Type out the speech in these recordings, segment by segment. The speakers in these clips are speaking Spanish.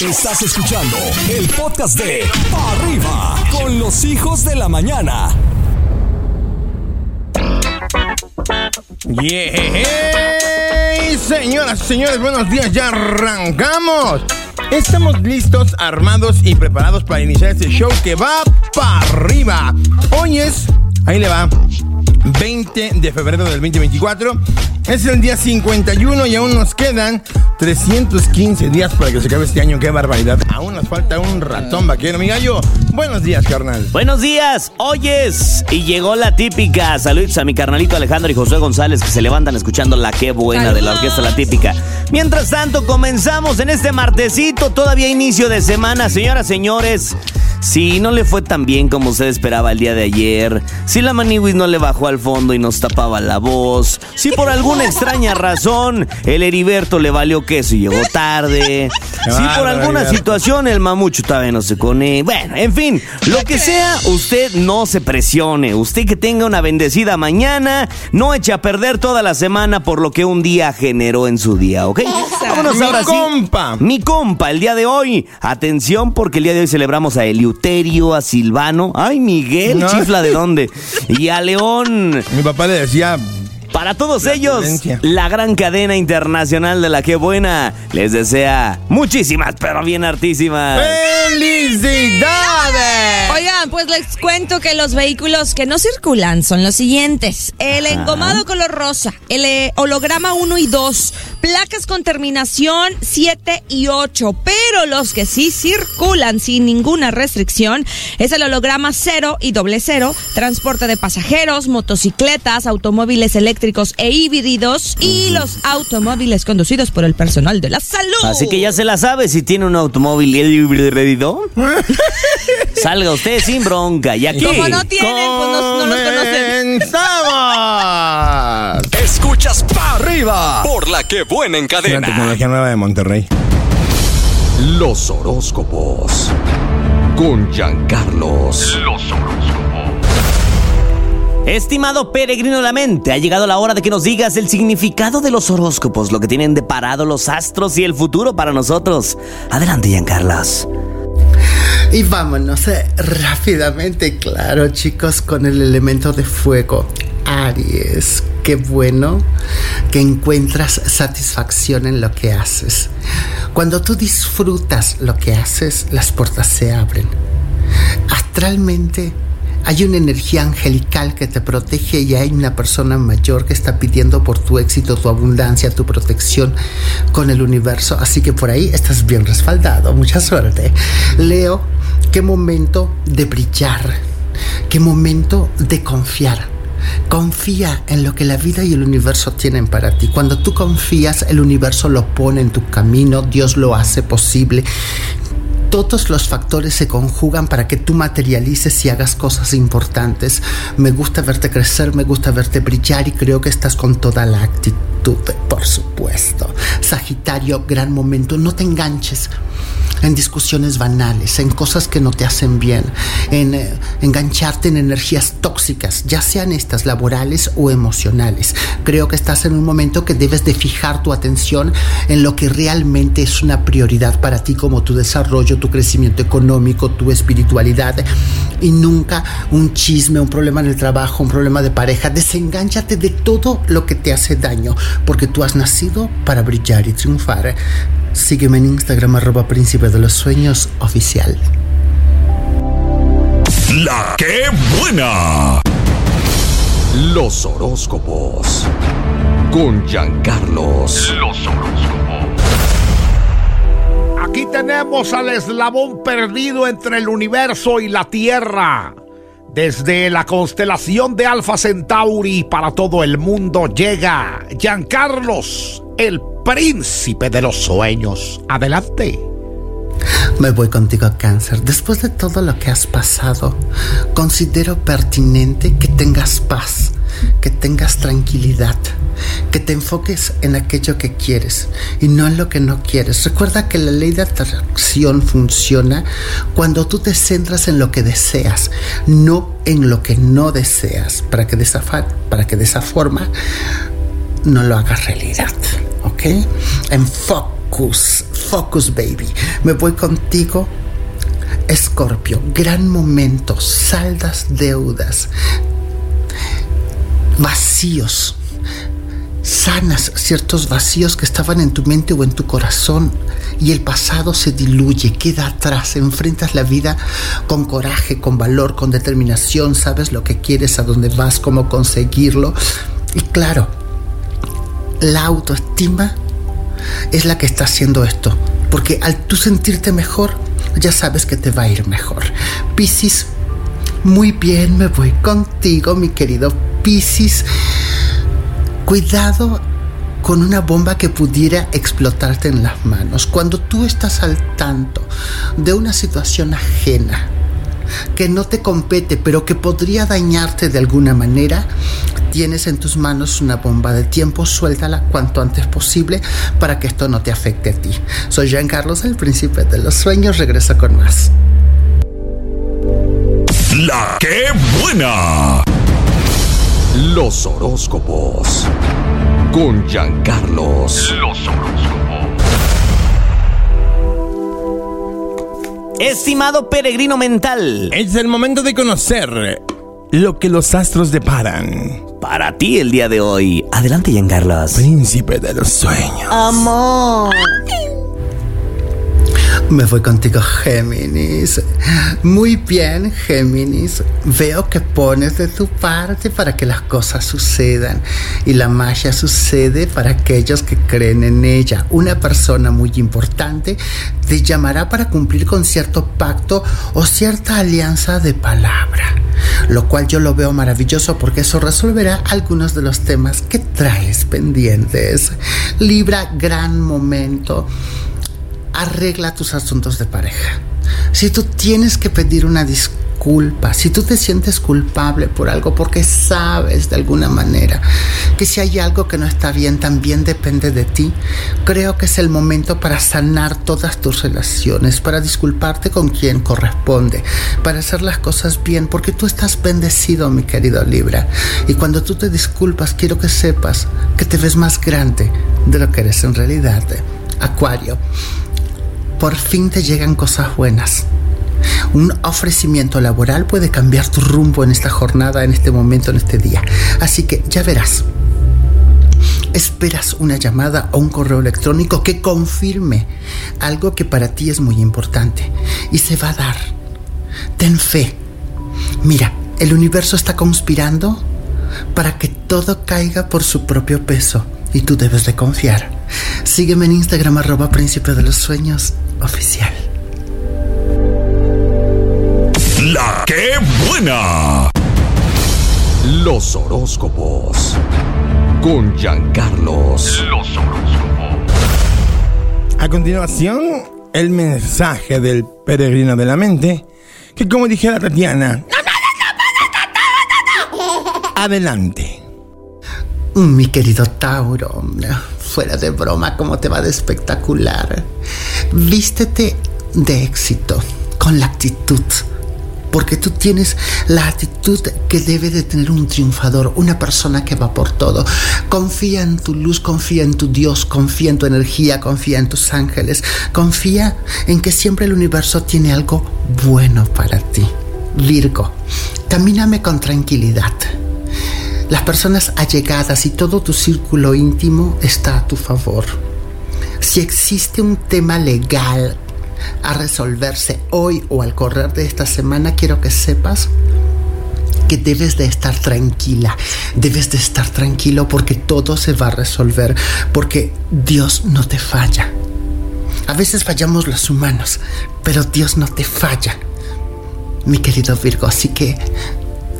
Estás escuchando el podcast de Pa' Arriba con los hijos de la mañana. Yeah. Señoras y señores, buenos días, ya arrancamos. Estamos listos, armados y preparados para iniciar este show que va para arriba. Hoy es, ahí le va, 20 de febrero del 2024. Es el día 51 y aún nos quedan 315 días para que se acabe este año. ¡Qué barbaridad! Aún nos falta un ratón vaquero, mi gallo. Buenos días, carnal. Buenos días, oyes. Y llegó la típica. Saludos a mi carnalito Alejandro y José González que se levantan escuchando la qué buena de la orquesta La Típica. Mientras tanto, comenzamos en este martesito, todavía inicio de semana. Señoras, señores, si no le fue tan bien como usted esperaba el día de ayer, si la Maniwis no le bajó al fondo y nos tapaba la voz, si por alguna extraña razón el Heriberto le valió queso y llegó tarde, si por alguna situación el mamucho todavía no se cone, bueno, en fin, lo que sea, usted no se presione, usted que tenga una bendecida mañana, no eche a perder toda la semana por lo que un día generó en su día, ¿ok? Vámonos Mi ahora sí. compa. Mi compa, el día de hoy. Atención, porque el día de hoy celebramos a Eliuterio, a Silvano. Ay, Miguel, No. chifla de dónde. Y a León. Mi papá le decía, Para todos La ellos, la gran cadena internacional de la que buena les desea muchísimas, pero bien hartísimas. ¡Felicidades! Oigan, pues les cuento que los vehículos que no circulan son los siguientes. El engomado color rosa, el eh, holograma 1 y 2, placas con terminación 7 y 8, pero los que sí circulan sin ninguna restricción es el holograma 0 y doble 0, transporte de pasajeros, motocicletas, automóviles eléctricos e híbridos y los automóviles conducidos por el personal de la salud. Así que ya se la sabe si tiene un automóvil híbrido. Salga usted sin bronca. Y aquí. Como no tienen, pues no, no los conocen. ¡Comenzamos! Escuchas Pa' Arriba por la que buena en cadena. tecnología nueva de Monterrey. Los horóscopos con Giancarlos. Estimado peregrino de la mente, ha llegado la hora de que nos digas el significado de los horóscopos, lo que tienen de parado los astros y el futuro para nosotros. Adelante, Giancarlos. Y vámonos eh, rápidamente, claro chicos, con el elemento de fuego. Aries, qué bueno que encuentras satisfacción en lo que haces. Cuando tú disfrutas lo que haces, las puertas se abren. Astralmente hay una energía angelical que te protege y hay una persona mayor que está pidiendo por tu éxito, tu abundancia, tu protección con el universo. Así que por ahí estás bien respaldado. Mucha suerte. Leo, qué momento de brillar. Qué momento de confiar. Confía en lo que la vida y el universo tienen para ti. Cuando tú confías, el universo lo pone en tu camino, Dios lo hace posible todos los factores se conjugan para que tú materialices y hagas cosas importantes. Me gusta verte crecer, me gusta verte brillar y creo que estás con toda la actitud, por supuesto. Sagitario, gran momento, no te enganches en discusiones banales, en cosas que no te hacen bien, en eh, engancharte en energías tóxicas, ya sean estas laborales o emocionales. Creo que estás en un momento que debes de fijar tu atención en lo que realmente es una prioridad para ti como tu desarrollo, tu crecimiento económico, tu espiritualidad y nunca un chisme, un problema en el trabajo, un problema de pareja. Desengánchate de todo lo que te hace daño porque tú has nacido para brillar y triunfar. Sígueme en Instagram arroba príncipe de los sueños oficial. La buena. Los horóscopos con Giancarlos. Los Aquí tenemos al eslabón perdido entre el universo y la Tierra. Desde la constelación de Alfa Centauri para todo el mundo llega Giancarlos, el príncipe de los sueños. Adelante. Me voy contigo, cáncer. Después de todo lo que has pasado, considero pertinente que tengas paz, que tengas tranquilidad, que te enfoques en aquello que quieres y no en lo que no quieres. Recuerda que la ley de atracción funciona cuando tú te centras en lo que deseas, no en lo que no deseas, para que de esa, para que de esa forma no lo hagas realidad, ¿ok? Enfócate focus, focus baby. Me voy contigo. Escorpio, gran momento, saldas deudas, vacíos, sanas ciertos vacíos que estaban en tu mente o en tu corazón y el pasado se diluye, queda atrás, enfrentas la vida con coraje, con valor, con determinación, sabes lo que quieres, a dónde vas, cómo conseguirlo. Y claro, la autoestima es la que está haciendo esto, porque al tú sentirte mejor, ya sabes que te va a ir mejor. Piscis, muy bien, me voy contigo, mi querido Piscis. Cuidado con una bomba que pudiera explotarte en las manos. Cuando tú estás al tanto de una situación ajena, que no te compete, pero que podría dañarte de alguna manera, tienes en tus manos una bomba de tiempo, suéltala cuanto antes posible para que esto no te afecte a ti. Soy Jean Carlos, el príncipe de los sueños, regreso con más. La que buena. Los horóscopos. Con Giancarlos. Los horóscopos. Estimado peregrino mental, Es el momento de conocer lo que los astros deparan. para ti el día de hoy. Adelante, Giancarlos. Príncipe de los sueños. Amor. Me voy contigo, Géminis. Muy bien, Géminis. Veo que pones de tu parte para que las cosas sucedan. Y la magia sucede para aquellos que creen en ella. Una persona muy importante te llamará para cumplir con cierto pacto o cierta alianza de palabra. Lo cual yo lo veo maravilloso porque eso resolverá algunos de los temas que traes pendientes. Libra, gran momento arregla tus asuntos de pareja. Si tú tienes que pedir una disculpa, si tú te sientes culpable por algo porque sabes de alguna manera que si hay algo que no está bien también depende de ti, creo que es el momento para sanar todas tus relaciones, para disculparte con quien corresponde, para hacer las cosas bien, porque tú estás bendecido, mi querido Libra. Y cuando tú te disculpas, quiero que sepas que te ves más grande de lo que eres en realidad. Acuario por fin te llegan cosas buenas. Un ofrecimiento laboral puede cambiar tu rumbo en esta jornada, en este momento, en este día. Así que ya verás. Esperas una llamada o un correo electrónico que confirme algo que para ti es muy importante y se va a dar. Ten fe. Mira, el universo está conspirando para que todo caiga por su propio peso y tú debes de confiar. Sígueme en Instagram arroba príncipe de los sueños oficial. La que buena. Los horóscopos. Con Giancarlos. Los horóscopos. A continuación, el mensaje del peregrino de la mente, que como dijera Tatiana, adelante. Mi querido Tauro, fuera de broma, ¿cómo te va de espectacular? Vístete de éxito, con la actitud. Porque tú tienes la actitud que debe de tener un triunfador, una persona que va por todo. Confía en tu luz, confía en tu Dios, confía en tu energía, confía en tus ángeles, confía en que siempre el universo tiene algo bueno para ti. Virgo, camíname con tranquilidad. Las personas allegadas y todo tu círculo íntimo está a tu favor. Si existe un tema legal a resolverse hoy o al correr de esta semana, quiero que sepas que debes de estar tranquila, debes de estar tranquilo porque todo se va a resolver, porque Dios no te falla. A veces fallamos los humanos, pero Dios no te falla, mi querido Virgo, así que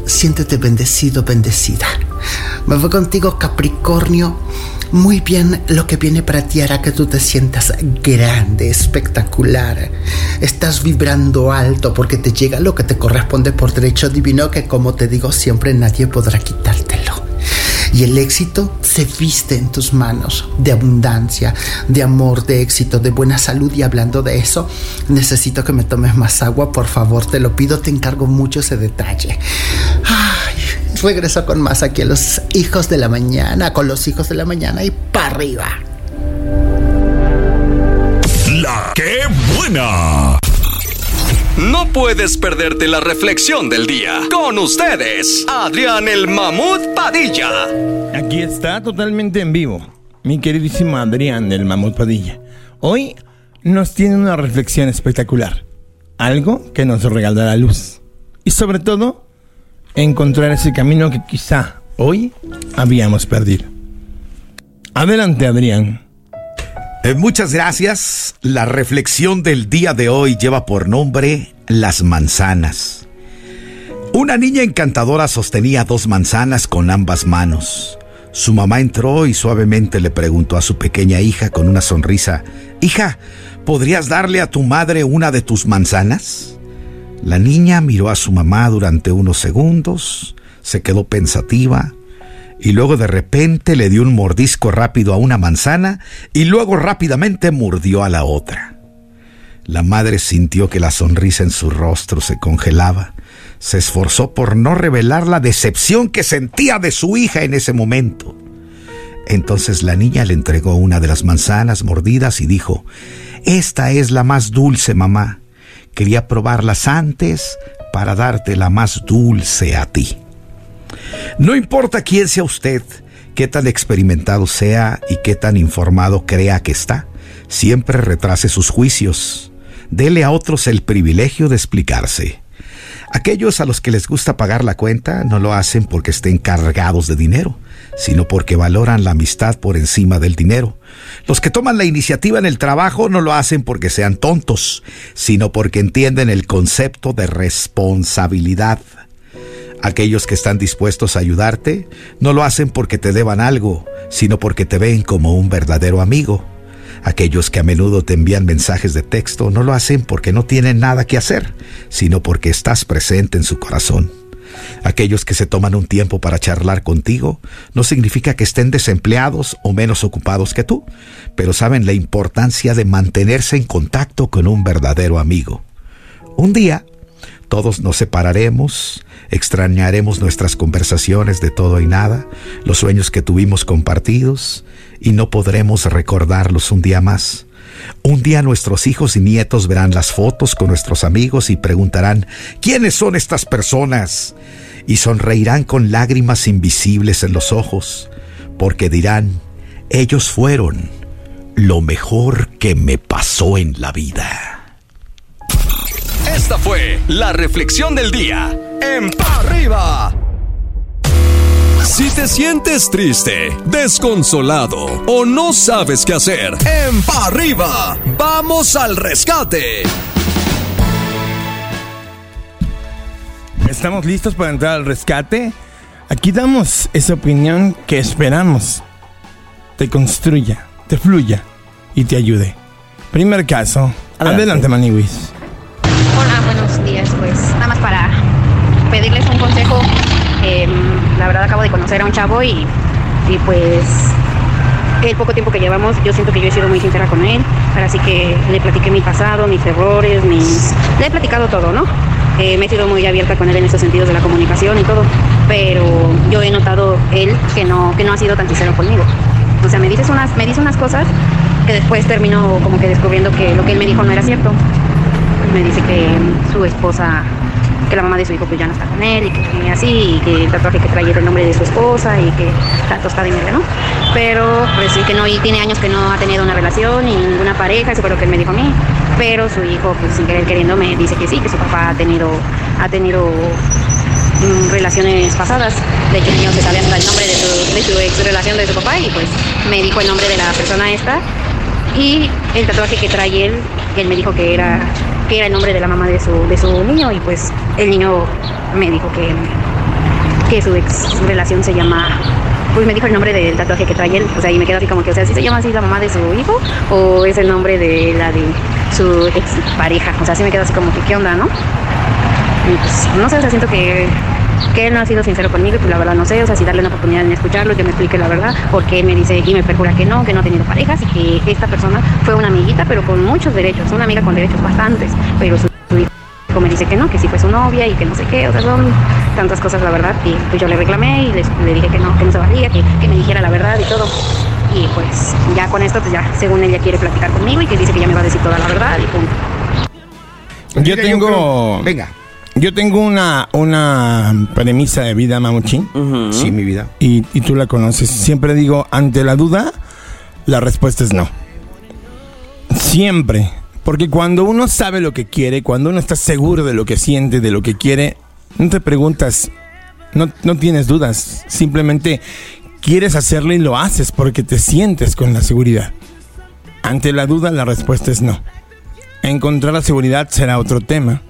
siéntete bendecido, bendecida. Me voy contigo, Capricornio. Muy bien, lo que viene para ti hará que tú te sientas grande, espectacular. Estás vibrando alto porque te llega lo que te corresponde por derecho divino que como te digo siempre nadie podrá quitártelo. Y el éxito se viste en tus manos de abundancia, de amor, de éxito, de buena salud. Y hablando de eso, necesito que me tomes más agua, por favor, te lo pido, te encargo mucho ese detalle. Ay, regreso con más aquí a los hijos de la mañana, con los hijos de la mañana y para arriba. buena. No puedes perderte la reflexión del día. Con ustedes, Adrián el Mamut Padilla. Aquí está totalmente en vivo, mi queridísimo Adrián del Mamut Padilla. Hoy nos tiene una reflexión espectacular. Algo que nos regala la luz. Y sobre todo, encontrar ese camino que quizá hoy habíamos perdido. Adelante, Adrián. Eh, muchas gracias. La reflexión del día de hoy lleva por nombre Las manzanas. Una niña encantadora sostenía dos manzanas con ambas manos. Su mamá entró y suavemente le preguntó a su pequeña hija con una sonrisa, Hija, ¿podrías darle a tu madre una de tus manzanas? La niña miró a su mamá durante unos segundos, se quedó pensativa, y luego de repente le dio un mordisco rápido a una manzana y luego rápidamente mordió a la otra. La madre sintió que la sonrisa en su rostro se congelaba. Se esforzó por no revelar la decepción que sentía de su hija en ese momento. Entonces la niña le entregó una de las manzanas mordidas y dijo, Esta es la más dulce, mamá. Quería probarlas antes para darte la más dulce a ti. No importa quién sea usted, qué tan experimentado sea y qué tan informado crea que está, siempre retrase sus juicios. Dele a otros el privilegio de explicarse. Aquellos a los que les gusta pagar la cuenta no lo hacen porque estén cargados de dinero, sino porque valoran la amistad por encima del dinero. Los que toman la iniciativa en el trabajo no lo hacen porque sean tontos, sino porque entienden el concepto de responsabilidad. Aquellos que están dispuestos a ayudarte no lo hacen porque te deban algo, sino porque te ven como un verdadero amigo. Aquellos que a menudo te envían mensajes de texto no lo hacen porque no tienen nada que hacer, sino porque estás presente en su corazón. Aquellos que se toman un tiempo para charlar contigo no significa que estén desempleados o menos ocupados que tú, pero saben la importancia de mantenerse en contacto con un verdadero amigo. Un día, todos nos separaremos, extrañaremos nuestras conversaciones de todo y nada, los sueños que tuvimos compartidos, y no podremos recordarlos un día más. Un día nuestros hijos y nietos verán las fotos con nuestros amigos y preguntarán, ¿quiénes son estas personas? Y sonreirán con lágrimas invisibles en los ojos, porque dirán, ellos fueron lo mejor que me pasó en la vida. Esta fue la reflexión del día en Pa' Arriba. Si te sientes triste, desconsolado o no sabes qué hacer, en Pa' Arriba, vamos al rescate. ¿Estamos listos para entrar al rescate? Aquí damos esa opinión que esperamos te construya, te fluya y te ayude. Primer caso. Adelante. Adelante, Maniwis. Hola, buenos días. Pues nada más para pedirles un consejo. Em, la verdad acabo de conocer a un chavo y, y pues el poco tiempo que llevamos, yo siento que yo he sido muy sincera con él. Ahora sí que le platiqué mi pasado, mis errores, mis... Le he platicado todo, ¿no? Eh, me he sido muy abierta con él en esos sentidos de la comunicación y todo. Pero yo he notado él que no, que no ha sido tan sincero conmigo. O sea, me, dices unas, me dice unas cosas que después termino como que descubriendo que lo que él me dijo no era cierto me dice que su esposa, que la mamá de su hijo pues ya no está con él y que tiene así, y que el tatuaje que trae es el nombre de su esposa y que tanto está de mierda, ¿no? Pero pues sí que no, y tiene años que no ha tenido una relación ni ninguna pareja, eso fue lo que él me dijo a mí. Pero su hijo, pues sin querer queriendo, me dice que sí, que su papá ha tenido, ha tenido mm, relaciones pasadas. De el niño se sabe hasta el nombre de su, de su ex relación de su papá y pues me dijo el nombre de la persona esta. Y el tatuaje que trae él, él me dijo que era que era el nombre de la mamá de su, de su niño y pues el niño me dijo que, que su ex relación se llama pues me dijo el nombre del tatuaje que trae él, o sea, y me quedo así como que, o sea, si se llama así la mamá de su hijo o es el nombre de la de su ex pareja, o sea, así me quedo así como que, ¿qué onda, no? Y pues, no sé, o sea, siento que, que él no ha sido sincero conmigo y pues la verdad no sé, o sea, si darle una oportunidad en escucharlo y que me explique la verdad, porque él me dice y me perjura que no, que no ha tenido parejas y que esta persona fue una amiguita, pero con muchos derechos, una amiga con derechos bastantes, pero su, su hijo me dice que no, que sí fue su novia y que no sé qué, o sea, son tantas cosas la verdad, y pues yo le reclamé y les- le dije que no, que no se valía, que, que me dijera la verdad y todo. Y pues ya con esto, pues ya, según ella quiere platicar conmigo y que dice que ya me va a decir toda la verdad y punto. Yo tengo. creo- Venga. Yo tengo una, una premisa de vida, Mamuchín. Sí, mi vida. y, y tú la conoces. Siempre digo, ante la duda, la respuesta es no. Siempre. Porque cuando uno sabe lo que quiere, cuando uno está seguro de lo que siente, de lo que quiere, no te preguntas, no, no tienes dudas. Simplemente quieres hacerlo y lo haces porque te sientes con la seguridad. Ante la duda, la respuesta es no. Encontrar la seguridad será otro tema.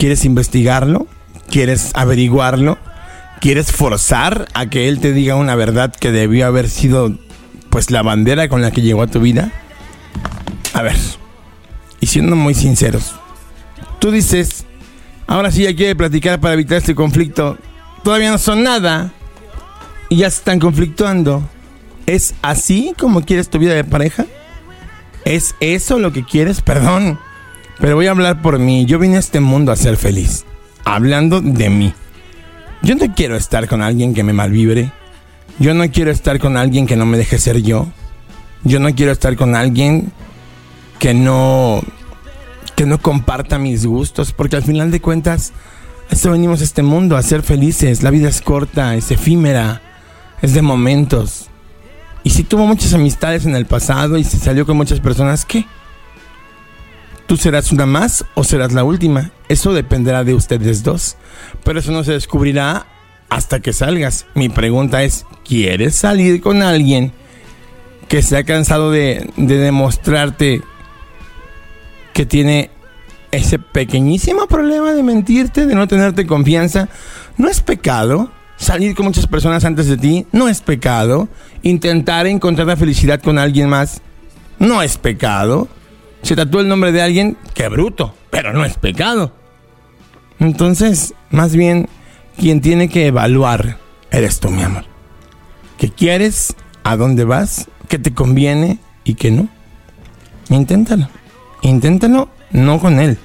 ¿Quieres investigarlo? ¿Quieres averiguarlo? ¿Quieres forzar a que él te diga una verdad que debió haber sido pues la bandera con la que llegó a tu vida? A ver, y siendo muy sinceros, tú dices, ahora sí ya quiere platicar para evitar este conflicto, todavía no son nada y ya se están conflictuando. ¿Es así como quieres tu vida de pareja? ¿Es eso lo que quieres? Perdón, pero voy a hablar por mí. Yo vine a este mundo a ser feliz, hablando de mí. Yo no quiero estar con alguien que me malvibre. Yo no quiero estar con alguien que no me deje ser yo. Yo no quiero estar con alguien que no que no comparta mis gustos, porque al final de cuentas esto venimos a este mundo a ser felices. La vida es corta, es efímera, es de momentos. Y si tuvo muchas amistades en el pasado y se salió con muchas personas, ¿qué? ¿Tú serás una más o serás la última? Eso dependerá de ustedes dos. Pero eso no se descubrirá hasta que salgas. Mi pregunta es, ¿quieres salir con alguien que se ha cansado de, de demostrarte que tiene ese pequeñísimo problema de mentirte, de no tenerte confianza? No es pecado. Salir con muchas personas antes de ti no es pecado. Intentar encontrar la felicidad con alguien más no es pecado. Se tatuó el nombre de alguien, qué bruto, pero no es pecado. Entonces, más bien, quien tiene que evaluar eres tú, mi amor. ¿Qué quieres? ¿A dónde vas? ¿Qué te conviene y qué no? Inténtalo. Inténtalo no con él.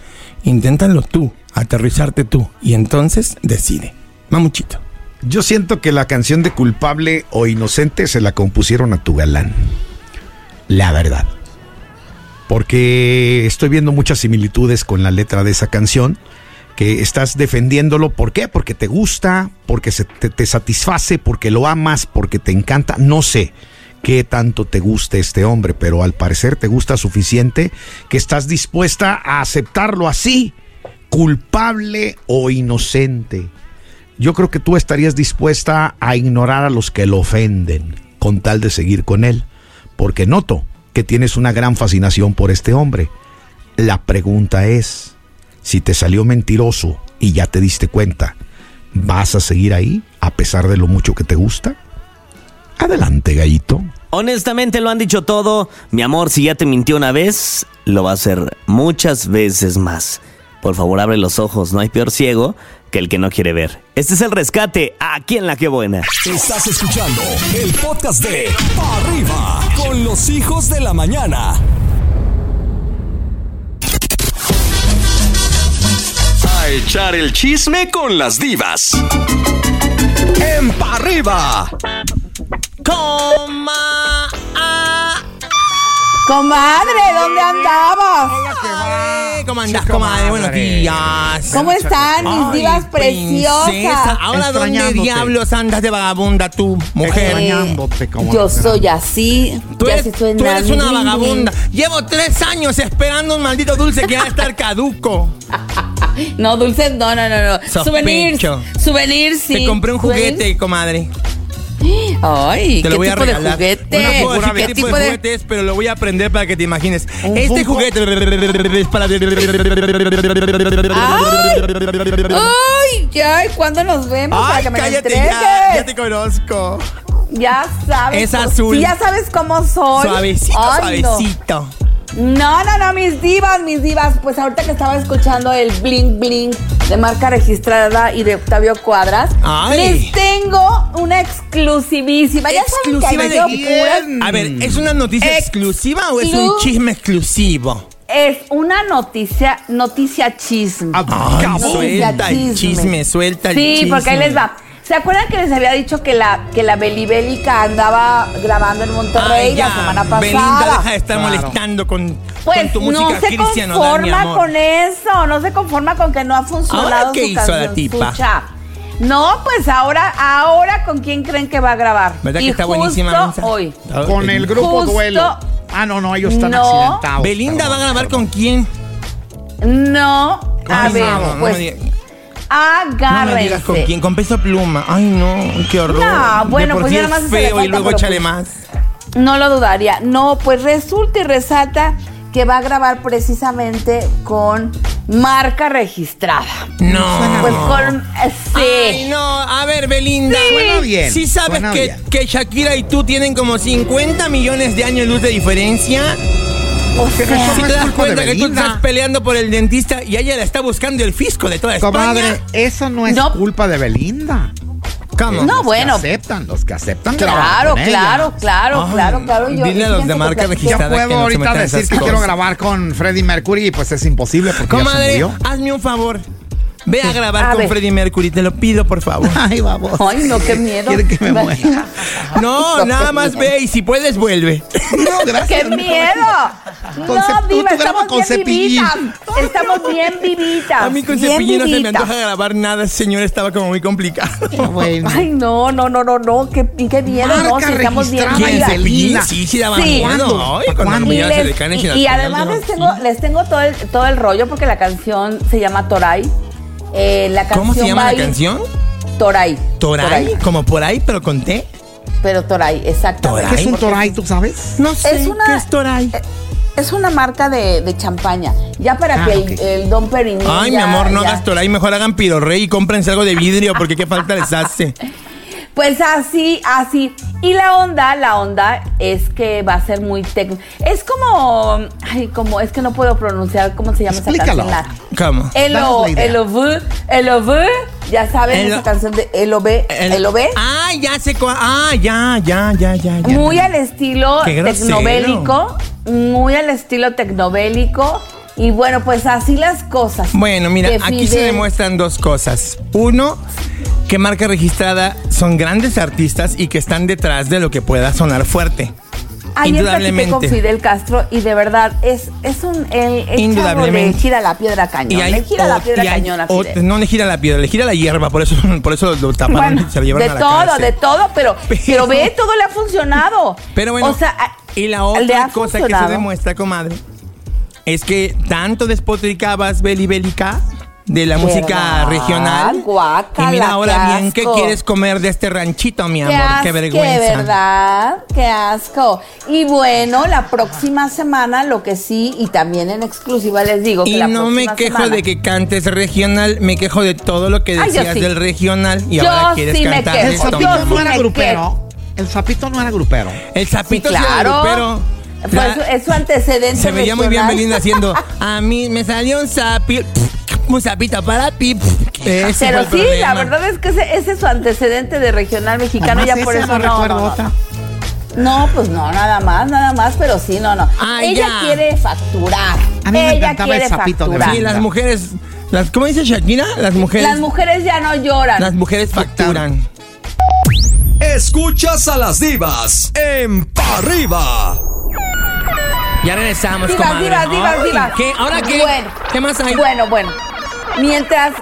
Inténtalo tú, aterrizarte tú. Y entonces decide. Mamuchito. Yo siento que la canción de culpable o inocente se la compusieron a tu galán. La verdad. Porque estoy viendo muchas similitudes con la letra de esa canción. Que estás defendiéndolo. ¿Por qué? Porque te gusta, porque se te, te satisface, porque lo amas, porque te encanta. No sé qué tanto te gusta este hombre, pero al parecer te gusta suficiente que estás dispuesta a aceptarlo así, culpable o inocente. Yo creo que tú estarías dispuesta a ignorar a los que lo ofenden con tal de seguir con él, porque noto que tienes una gran fascinación por este hombre. La pregunta es, si te salió mentiroso y ya te diste cuenta, ¿vas a seguir ahí a pesar de lo mucho que te gusta? Adelante, gallito. Honestamente lo han dicho todo. Mi amor, si ya te mintió una vez, lo va a hacer muchas veces más. Por favor, abre los ojos. No hay peor ciego que el que no quiere ver. Este es el rescate aquí en La Que Buena. Estás escuchando el podcast de Pa' Arriba con los hijos de la mañana. A echar el chisme con las divas. En Pa' Arriba. Coma. Comadre, ¿dónde andabas? ¿Cómo andas, comadre? Buenos días. ¿Cómo están mis Ay, divas princesa. preciosas? Ahora, ¿dónde diablos andas de vagabunda tú, mujer? Como Yo soy así. Tú eres, sí soy tú eres una vagabunda. Llevo tres años esperando un maldito dulce que va a estar caduco. No, dulces, no, no, no, no. Sospecho. Souvenirs. Souvenirs, sí. Te compré un juguete, comadre. Ay, Te ¿qué lo voy a tipo de regalar. juguete? No puedo decir ¿Qué qué tipo de juguete es, pero lo voy a aprender para que te imagines. ¿Un Este juguete es para... Ay, ya, ¿y ¿cuándo nos vemos? para Ay, que me lo cállate entregues? ya, ya te conozco. Ya sabes. Es azul. Sí, ya sabes cómo soy. Suavecito, Ay, suavecito. No, no, no, mis divas, mis divas. Pues ahorita que estaba escuchando el bling bling de marca registrada y de Octavio Cuadras, Ay. les tengo una exclusivísima. Ya saben que ¿Exclusiva ahí de yo quién? A ver, ¿es una noticia exclusiva o es un chisme exclusivo? Es una noticia, noticia chisme. Noticia suelta el chisme, suelta el Sí, chisme. porque ahí les va. ¿Se acuerdan que les había dicho que la, que la Belibélica andaba grabando en Monterrey Ay, la semana pasada? Belinda, deja de estar Claro. molestando con, Pues con tu música no se conforma con eso, no se conforma con que no ha funcionado ¿Ahora qué su hizo la tipa? Sucha. No, pues ahora, ahora con quién creen que va a grabar. ¿Verdad y que está justo buenísima? Hoy. Con el grupo Justo- Duelo. Ah, no, no, ellos están No. accidentados. Belinda va a grabar con quién? No, a Ay, ver, no, pues digas- No agárrense. me digas con quién, con peso pluma. Ay, no, qué horror. No, bueno, De pues sí ya es nada más le feo y luego échale pues- más. No lo dudaría. No, pues resulta y resalta que va a grabar precisamente con marca registrada. No. Pues con eh, sí. Ay, no, a ver, Belinda. Suena bien, Sí sabes que, bien. que Shakira y tú tienen como 50 millones de años luz de diferencia. O sea, Si te das de cuenta que tú estás peleando por el dentista y ella la está buscando el fisco de toda Comadre, España. eso no es No. culpa de Belinda. ¿Cómo? No, Los bueno. Que aceptan, los que aceptan. Claro, con ella. claro, claro, claro, claro. Yo, dile a los de marca que- registrada. Yo que puedo no ahorita decir que quiero grabar con Freddie Mercury y pues es imposible porque ya se Comadre, murió. hazme un favor. Ve a grabar A con ver. Freddie Mercury, te lo pido, por favor. Ay, vamos. Ay, no, qué miedo. Quiere que me muera. No, nada más ve y si puedes, vuelve. No, gracias. ¡Qué miedo! Con No, diva, estamos con bien cepillín. vivitas. Estamos bien vivitas. A mí con bien cepillín no se me antoja grabar nada, señor, estaba como muy complicado. Bueno. Ay, no, no, no, no, no, qué, qué miedo, no, Marca si estamos bien y vivitas. ¿Cepillín? Sí, sí daba Sí. miedo. Ay, cuando Y, les- y- y pelas, además no. les tengo, les tengo todo el, todo el rollo porque la canción se llama Toray. Eh, la canción ¿Cómo se llama la canción? Toray. ¿Toray? Como por ahí, pero con T. Pero Toray, exactamente. ¿Qué es un Toray, tú sabes? No sé Es una- qué es Toray. Eh, Es una marca de, de champaña. Ya para Ah, que el, el Don Perignon. Ay, mi amor, no ya- hagas Toray, mejor hagan pirorrey y cómprense algo de vidrio porque qué falta les hace. Pues así, así. Y la onda, la onda es que va a ser muy técnico. Es como, ay, como, es que no puedo pronunciar cómo se llama Explícalo. esa canción. ¿Cómo? La idea. el OV, el OV, ya saben esa canción de El OV, el OV. Ah, ya sé cuál. Ah, ya, ya, ya, ya. ya. Muy al estilo tecnobélico, muy al estilo tecnobélico. Y bueno, pues así las cosas. Bueno, mira, aquí se demuestran dos cosas. Uno, que marca registrada son grandes artistas y que están detrás de lo que pueda sonar fuerte. Ayer platiqué con. Fidel Castro y de verdad es, es un el, el Indudablemente. chavo le gira la piedra cañón. Hay le gira la piedra cañón a. No le gira la piedra, le gira la hierba, por eso, por eso lo taparon Bueno, y se lo llevaron de a la todo, cárcel. de todo, pero, pero, Pero- ve, todo le ha funcionado. Pero bueno, o sea, y la otra cosa que se demuestra, comadre, es que tanto despotricabas Beli Bélica de la música ¿Verdad? regional. Guácala, y mira ahora qué bien qué quieres comer de este ranchito, mi Qué, amor. qué vergüenza. Qué verdad, qué asco. Y bueno, la próxima semana, lo que sí, y también en exclusiva les digo que Y la no me quejo semana- de que cantes regional, me quejo de todo lo que Ay, decías sí. del regional y Yo ahora quieres sí cantar El esto. sapito no era grupero. El sapito no era grupero. El sapito Sí, sí era grupero. Pues La- es su antecedente. Se veía muy bien. Belinda haciendo. A mí me salió un sapito. Un sapito para fue Pero sí, problema. la verdad es que ese, ese es su antecedente de regional mexicano, ya por eso no no. recuerdo no, no. otra. No, pues no, nada más, nada más, pero sí, no, no. Ella ya. quiere facturar. A mí me Ella encantaba el sapito de facturar. Sí, las mujeres. Las, ¿Cómo dice Shakira? Las mujeres. Las mujeres ya no lloran. las mujeres facturan. Escuchas a las divas en Pa' Arriba. Ya regresamos, Divas, comadre. divas, divas, divas. ¿Qué? ¿Ahora qué? Bueno. ¿Qué más hay? Bueno, bueno. Mientras,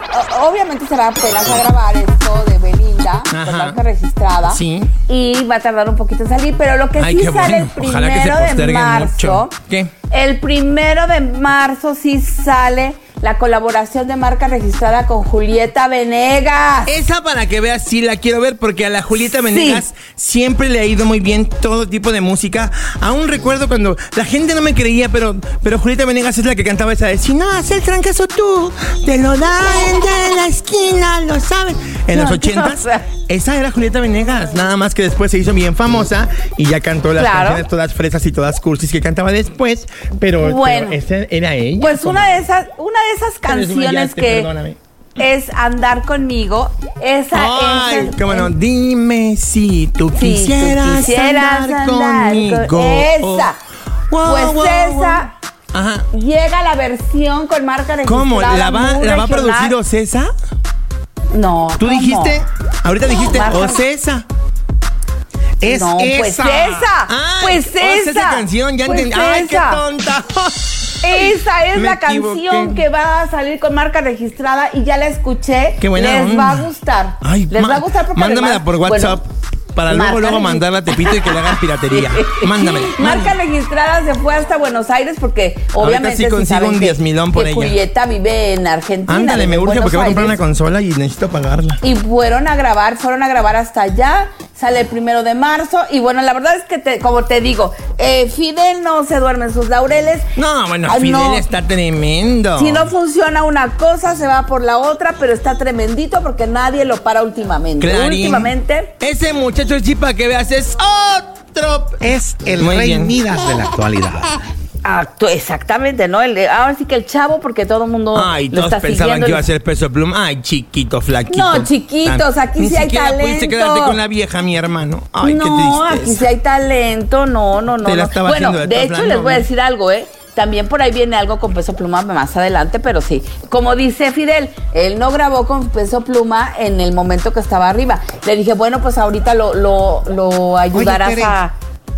obviamente se va apenas a grabar esto de Belinda, con marca registrada. Sí. Y va a tardar un poquito en salir, pero lo que Ay, sí sale bueno. el Ojalá que se primero de marzo. mucho. ¿Qué? El primero de marzo sí sale la colaboración de marca registrada con Julieta Venegas. Esa para que veas, sí la quiero ver porque a la Julieta Sí. Venegas siempre le ha ido muy bien todo tipo de música. Aún recuerdo cuando la gente no me creía, pero, pero Julieta Venegas es la que cantaba esa de Si no haces el trancazo tú, te lo dan de la esquina, lo saben. En No, los no, ochentas, o sea. Esa era Julieta Venegas. Nada más que después se hizo bien famosa y ya cantó las Claro. canciones todas fresas y todas cursis que cantaba después. Pero, Bueno. pero esa era ella. Pues una de esas, una de esas canciones que perdóname. es andar conmigo. Esa Ay, es. cómo no. Dime si tú quisieras, andar, andar con- conmigo. Esa. Wow, Pues wow, esa wow. Ajá. llega la versión con marca registrada. ¿Cómo? ¿La va, ¿la va a producir Ocesa? No. ¿Tú ¿cómo? dijiste? Ahorita dijiste Marca- Ocesa. Es no, pues esa. esa. Ay, pues oh, es esa. esa canción, ya Pues entendí. Ay, qué esa. tonta. Esa es Me la canción que va a salir con marca registrada y ya la escuché. Qué buena Les onda. va a gustar. Ay, Les va a gustar porque Mándamela además, por WhatsApp. bueno, para luego, luego mandarla a Tepito y que le hagan piratería. Mándamela. Marca registrada se fue hasta Buenos Aires porque obviamente sí si consigo saben un que- 10,000 por que ella. Julieta vive en Argentina. Ándale, me en urge porque voy a comprar una Aires. consola y necesito pagarla. Y fueron a grabar, fueron a grabar hasta allá, sale el primero de marzo. Y bueno, la verdad es que, te- como te digo, eh, Fidel no se duerme en sus laureles. No, bueno, Ah, Fidel no. está tremendo. Si no funciona una cosa, se va por la otra, pero está tremendito porque nadie lo para últimamente. Clarín. Últimamente. Ese muchacho chipa que veas es otro. Es el Muy rey bien. Midas de la actualidad. Acto, exactamente, ¿no? El ahora sí que el chavo, porque todo el mundo Ay, lo todos está pensaban que iba a ser peso pluma. Ay, chiquito, flaquito. No, chiquitos, aquí Ni sí hay siquiera pudiste talento. quedarte con la vieja, mi hermano. Ay, no, qué aquí sí hay talento, no, no, no. Te la no. bueno, de hecho les voy a decir algo, ¿eh? También por ahí viene algo con peso pluma más adelante, pero sí. Como dice Fidel, él no grabó con peso pluma en el momento que estaba arriba. Le dije, bueno, pues ahorita lo, lo, lo ayudarás Tere, a,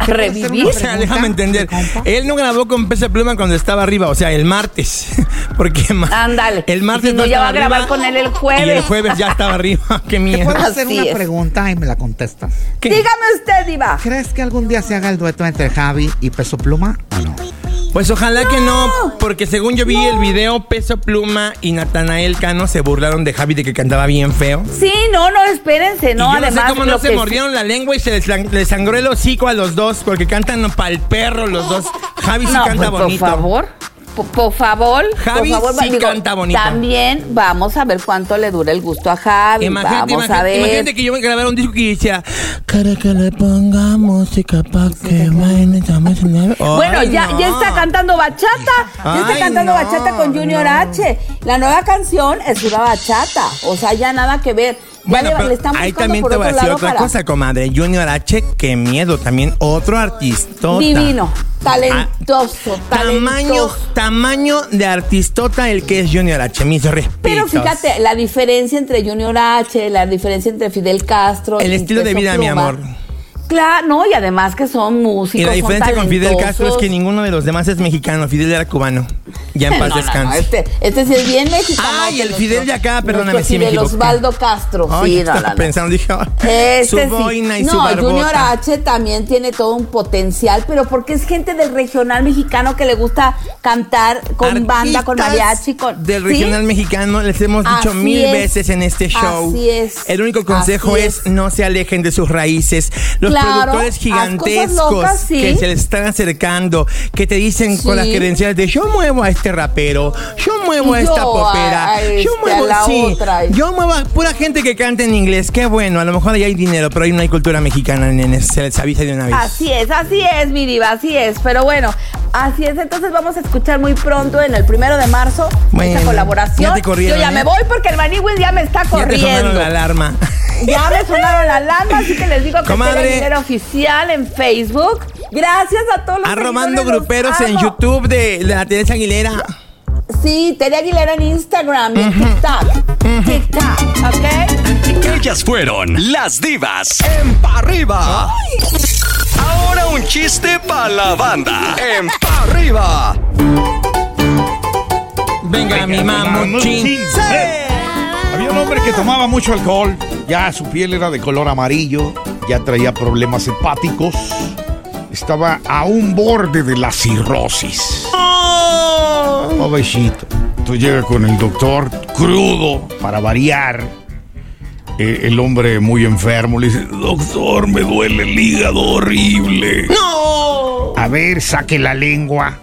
¿te revivir. O sea, déjame entender. Él no grabó con peso pluma cuando estaba arriba, o sea, el martes. Porque Ándale. el martes Si no, no ya va a grabar arriba, con él el Y el jueves. jueves ya estaba arriba. Qué ¿Te miedo. puedo hacer Así una es. pregunta y me la contestas? ¿Qué? Dígame usted, Diva. ¿Crees que algún día se haga el dueto entre Javi y Peso Pluma o no? Pues ojalá que no, porque según yo vi el video, Peso Pluma y Natanael Cano se burlaron de Javi de que cantaba bien feo. Sí, no, no, espérense, no, y yo además. no sé cómo no se mordieron la lengua y se les, sang- les sangró el hocico a los dos, porque cantan pa'l perro los dos. Javi sí No, canta pues, bonito. Por favor. Por, favor, Javi por favor, sí canta bonito. También vamos a ver cuánto le dura el gusto a Javi. Imagínate, vamos a ver. imagínate que yo me grabara un disco que decía Cara que le ponga música pa' que nave". Bueno, ya, no. ya está cantando bachata. Ya está Ay, cantando no, bachata con Junior H. La nueva canción es una bachata. O sea, ya nada que ver. Bueno, pero ahí también te voy a otro decir otra para- cosa, comadre. Junior H, qué miedo. También otro artistota. Divino, talentoso, Ah, Tamaño, talentoso. tamaño de artistota el que es Junior H. Mis respetos. Pero fíjate, la diferencia entre Junior H, la diferencia entre Fidel Castro El y estilo de vida, mi amor. Claro, no, y además que son músicos. Y la son diferencia con Fidel Castro es que ninguno de los demás es mexicano. Fidel era cubano. Ya en paz No, no, no, descanse. este, este sí es bien mexicano. Ay, que el nuestro- Fidel de acá, perdóname si me equivoqué. Osvaldo Castro. Sí, no, estaba no, no. pensando, dije, Este su sí. boina y no, su barbota. Junior H también tiene todo un potencial, pero porque es gente del regional mexicano que le gusta cantar con banda, con mariachi, con del ¿sí? regional mexicano les hemos dicho Así mil es. veces en este show. Así es. El único consejo es, es. no se alejen de sus raíces. Los Claro, productores gigantescos locas, que se les están acercando, que te dicen con las credenciales de yo muevo a este rapero, yo muevo a esta yo popera, a- a yo este, muevo a la sí, otra. yo muevo a pura gente que canta en inglés. Qué bueno, a lo mejor ahí hay dinero, pero ahí no hay cultura mexicana, nenes. Se les avisa de una vez. Así es, así es, mi diva, así es. Pero bueno, así es. Entonces vamos a escuchar muy pronto, en el primero de marzo, Bueno, esta colaboración. ya te corrieron, Yo ya ¿eh? me voy porque el Maniwis ya me está Ya te corriendo. sonaron la alarma. Ya me sonaron la alarma, así que les digo que. Tere Aguilera Oficial en Facebook. Gracias a todos los Arrobando los gruperos en. YouTube de, de la Teresa Aguilera. Sí, Tere Aguilera en Instagram y en TikTok. TikTok, ¿ok? Ellas fueron las divas en Pa' arriba. Ahora un chiste para la banda en Pa' arriba. Venga, mi mamuchín. Había un hombre que tomaba mucho alcohol, ya su piel era de color amarillo, ya traía problemas hepáticos, estaba a un borde de la cirrosis. Pobrecito. Entonces llega con el doctor crudo para variar. Eh, el hombre muy enfermo le dice, doctor, me duele el hígado horrible. ¡No! A ver, saque la lengua.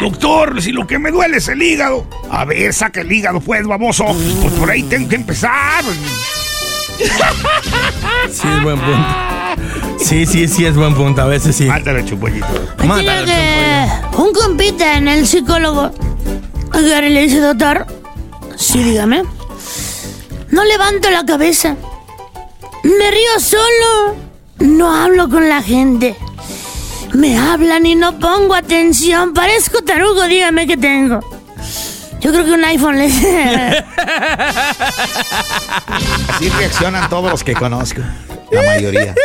Doctor, si lo que me duele es el hígado. A ver, saque el hígado, pues, baboso. Pues por ahí tengo que empezar. Sí, buen punto. Sí, sí, sí, es buen punto. A veces sí. Mátale, chupollito. Mátalo, que un compita en el psicólogo agarra y le dice, doctor, sí, dígame, no levanto la cabeza, me río solo, no hablo con la gente, me hablan y no pongo atención, parezco tarugo, dígame qué tengo. Yo creo que un iPhone les... Así reaccionan todos los que conozco. La mayoría.